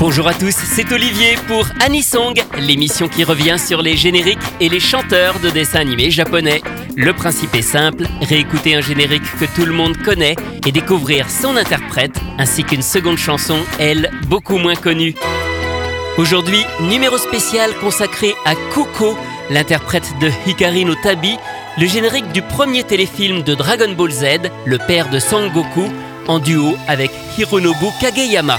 Bonjour à tous, c'est Olivier pour Anisong, l'émission qui revient sur les génériques et les chanteurs de dessins animés japonais. Le principe est simple, réécouter un générique que tout le monde connaît et découvrir son interprète, ainsi qu'une seconde chanson, elle, beaucoup moins connue. Aujourd'hui, numéro spécial consacré à Kuko, l'interprète de Hikari no Tabi, le générique du premier téléfilm de Dragon Ball Z, le père de Sangoku, en duo avec Hironobu Kageyama.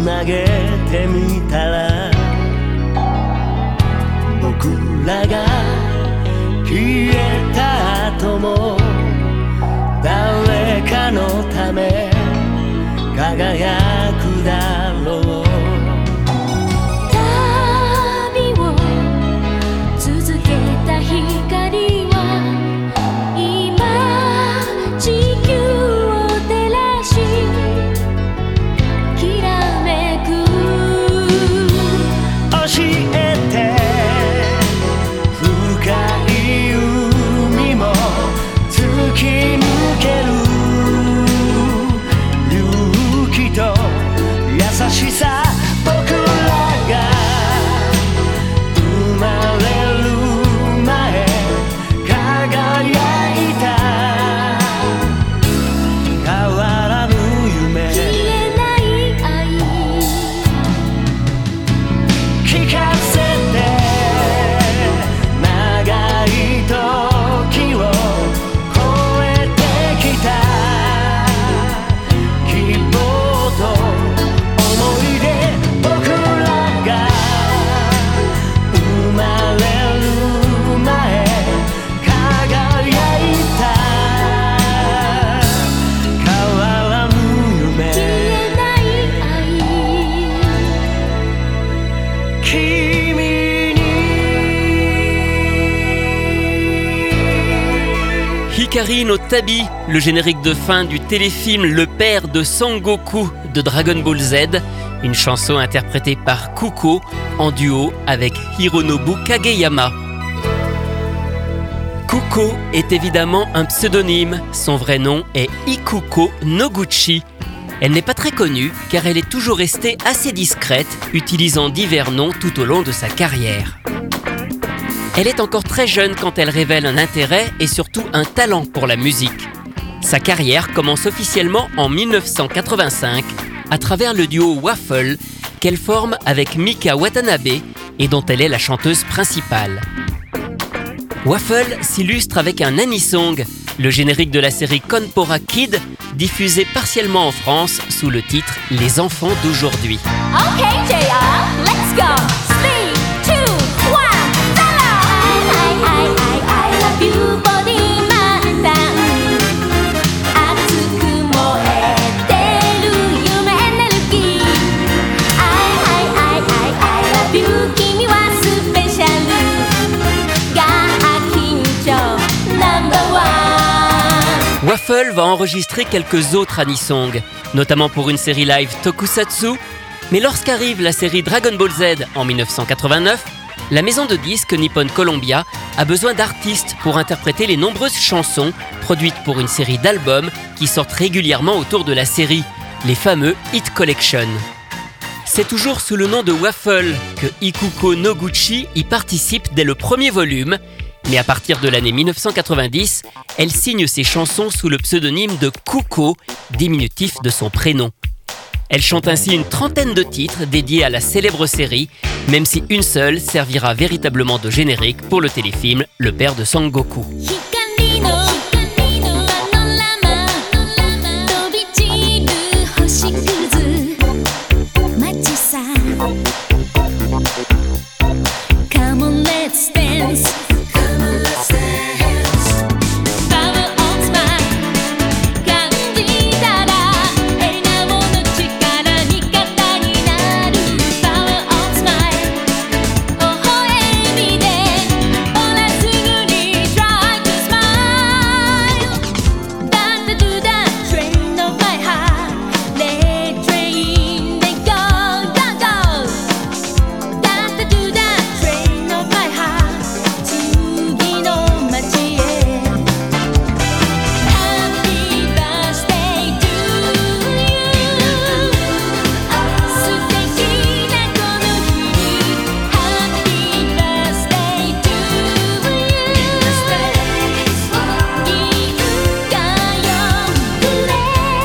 つなげてみたら僕らが消えた後も誰かのため輝くだろう。Hikari no Tabi, le générique de fin du téléfilm Le père de Sangoku de Dragon Ball Z, une chanson interprétée par Kuko en duo avec Hironobu Kageyama. Kuko est évidemment un pseudonyme, son vrai nom est Ikuko Noguchi. Elle n'est pas très connue car elle est toujours restée assez discrète, utilisant divers noms tout au long de sa carrière. Elle est encore très jeune quand elle révèle un intérêt et surtout un talent pour la musique. Sa carrière commence officiellement en 1985 à travers le duo Waffle qu'elle forme avec Mika Watanabe et dont elle est la chanteuse principale. Waffle s'illustre avec un Anisong, le générique de la série Konpora Kid, diffusé partiellement en France sous le titre Les enfants d'aujourd'hui. Okay, JR, let's go. Waffle va enregistrer quelques autres anisongs, notamment pour une série live Tokusatsu, mais lorsqu'arrive la série Dragon Ball Z en 1989, la maison de disques Nippon Columbia a besoin d'artistes pour interpréter les nombreuses chansons produites pour une série d'albums qui sortent régulièrement autour de la série, les fameux Hit Collection. C'est toujours sous le nom de Waffle que Ikuko Noguchi y participe dès le premier volume, mais à partir de l'année 1990, elle signe ses chansons sous le pseudonyme de Kuko, diminutif de son prénom. Elle chante ainsi une trentaine de titres dédiés à la célèbre série, même si une seule servira véritablement de générique pour le téléfilm Le père de Sangoku.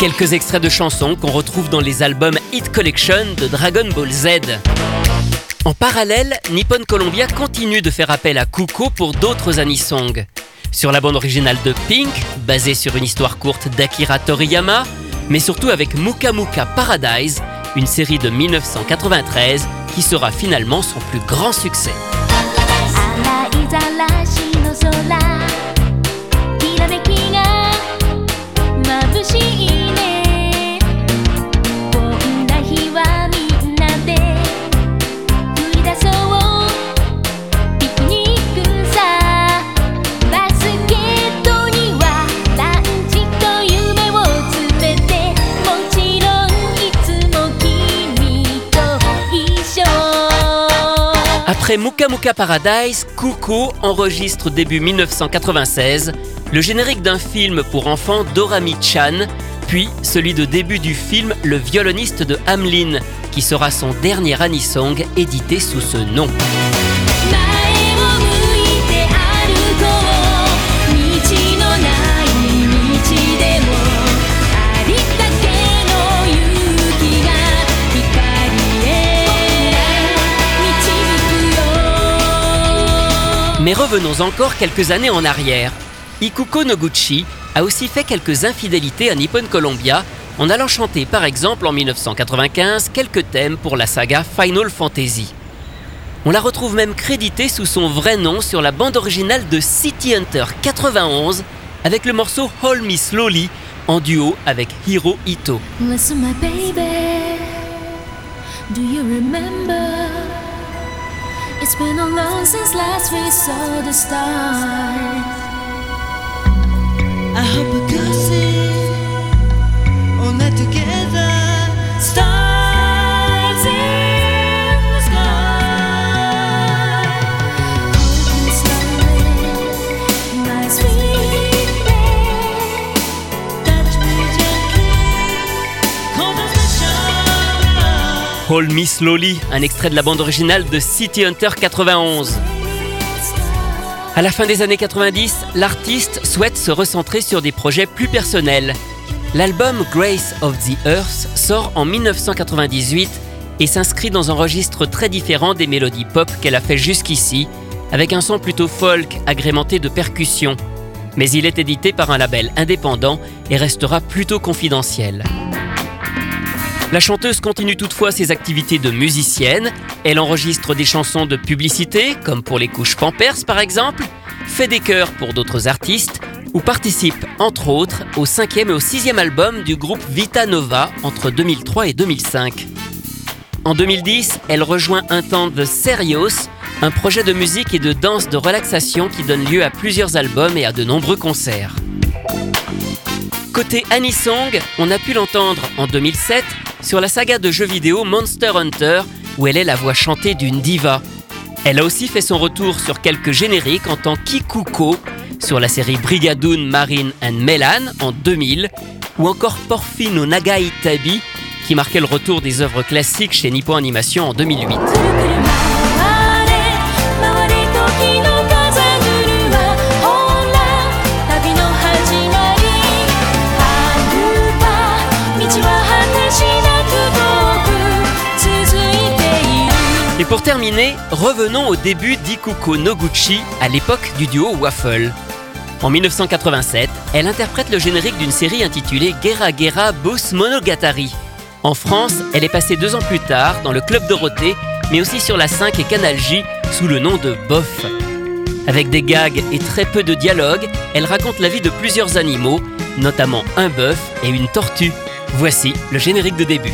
Quelques extraits de chansons qu'on retrouve dans les albums Hit Collection de Dragon Ball Z. En parallèle, Nippon Columbia continue de faire appel à Kuko pour d'autres anisongs. Sur la bande originale de Pink, basée sur une histoire courte d'Akira Toriyama, mais surtout avec Muka Muka Paradise, une série de 1993 qui sera finalement son plus grand succès. 洗 Après Muka Paradise, Kuko enregistre début 1996 le générique d'un film pour enfants Dorami-chan, puis celui de début du film Le violoniste de Hamlin, qui sera son dernier anisong édité sous ce nom. Mais revenons encore quelques années en arrière. Ikuko Noguchi a aussi fait quelques infidélités à Nippon Columbia en allant chanter par exemple en 1995 quelques thèmes pour la saga Final Fantasy. On la retrouve même créditée sous son vrai nom sur la bande originale de City Hunter 91 avec le morceau Hold Me Slowly en duo avec Hiro Ito. Do you remember It's been a long since last we saw the stars I hope we could see all night together. Hold Me Slowly, un extrait de la bande originale de City Hunter 91. À la fin des années 90, l'artiste souhaite se recentrer sur des projets plus personnels. L'album Grace of the Earth sort en 1998 et s'inscrit dans un registre très différent des mélodies pop qu'elle a fait jusqu'ici, avec un son plutôt folk agrémenté de percussions. Mais il est édité par un label indépendant et restera plutôt confidentiel. La chanteuse continue toutefois ses activités de musicienne. Elle enregistre des chansons de publicité, comme pour les couches Pampers par exemple, fait des chœurs pour d'autres artistes, ou participe entre autres au cinquième et au sixième album du groupe Vita Nova entre 2003 et 2005. En 2010, elle rejoint un temps The Serious, un projet de musique et de danse de relaxation qui donne lieu à plusieurs albums et à de nombreux concerts. Côté Anisong, on a pu l'entendre en 2007 sur la saga de jeux vidéo Monster Hunter, où elle est la voix chantée d'une diva. Elle a aussi fait son retour sur quelques génériques en tant qu'Ikuko, sur la série Brigadoon Marine and Melan en 2000, ou encore Porfino Nagai Tabi, qui marquait le retour des œuvres classiques chez Nippon Animation en 2008. Pour terminer, revenons au début d'Ikuko Noguchi à l'époque du duo Waffle. En 1987, elle interprète le générique d'une série intitulée Gera Gera Boss Monogatari. En France, elle est passée deux ans plus tard dans le Club Dorothée, mais aussi sur la 5 et Canal J sous le nom de Boff. Avec des gags et très peu de dialogue, elle raconte la vie de plusieurs animaux, notamment un bœuf et une tortue. Voici le générique de début.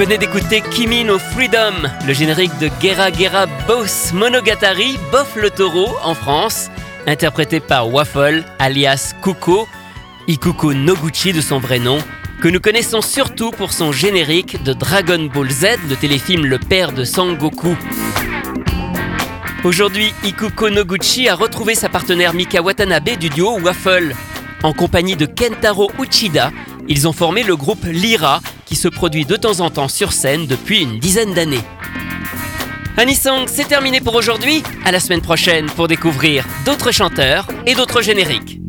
Venez d'écouter Kimi no Freedom, le générique de Gera Gera Boss Monogatari, Boff le taureau en France, interprété par Waffle, alias Kuko, Ikuko Noguchi de son vrai nom, que nous connaissons surtout pour son générique de Dragon Ball Z, le téléfilm Le père de Sangoku. Aujourd'hui, Ikuko Noguchi a retrouvé sa partenaire Mika Watanabe du duo Waffle. En compagnie de Kentaro Uchida, ils ont formé le groupe Lyra, qui se produit de temps en temps sur scène depuis une dizaine d'années. Anisong, c'est terminé pour aujourd'hui. À la semaine prochaine pour découvrir d'autres chanteurs et d'autres génériques.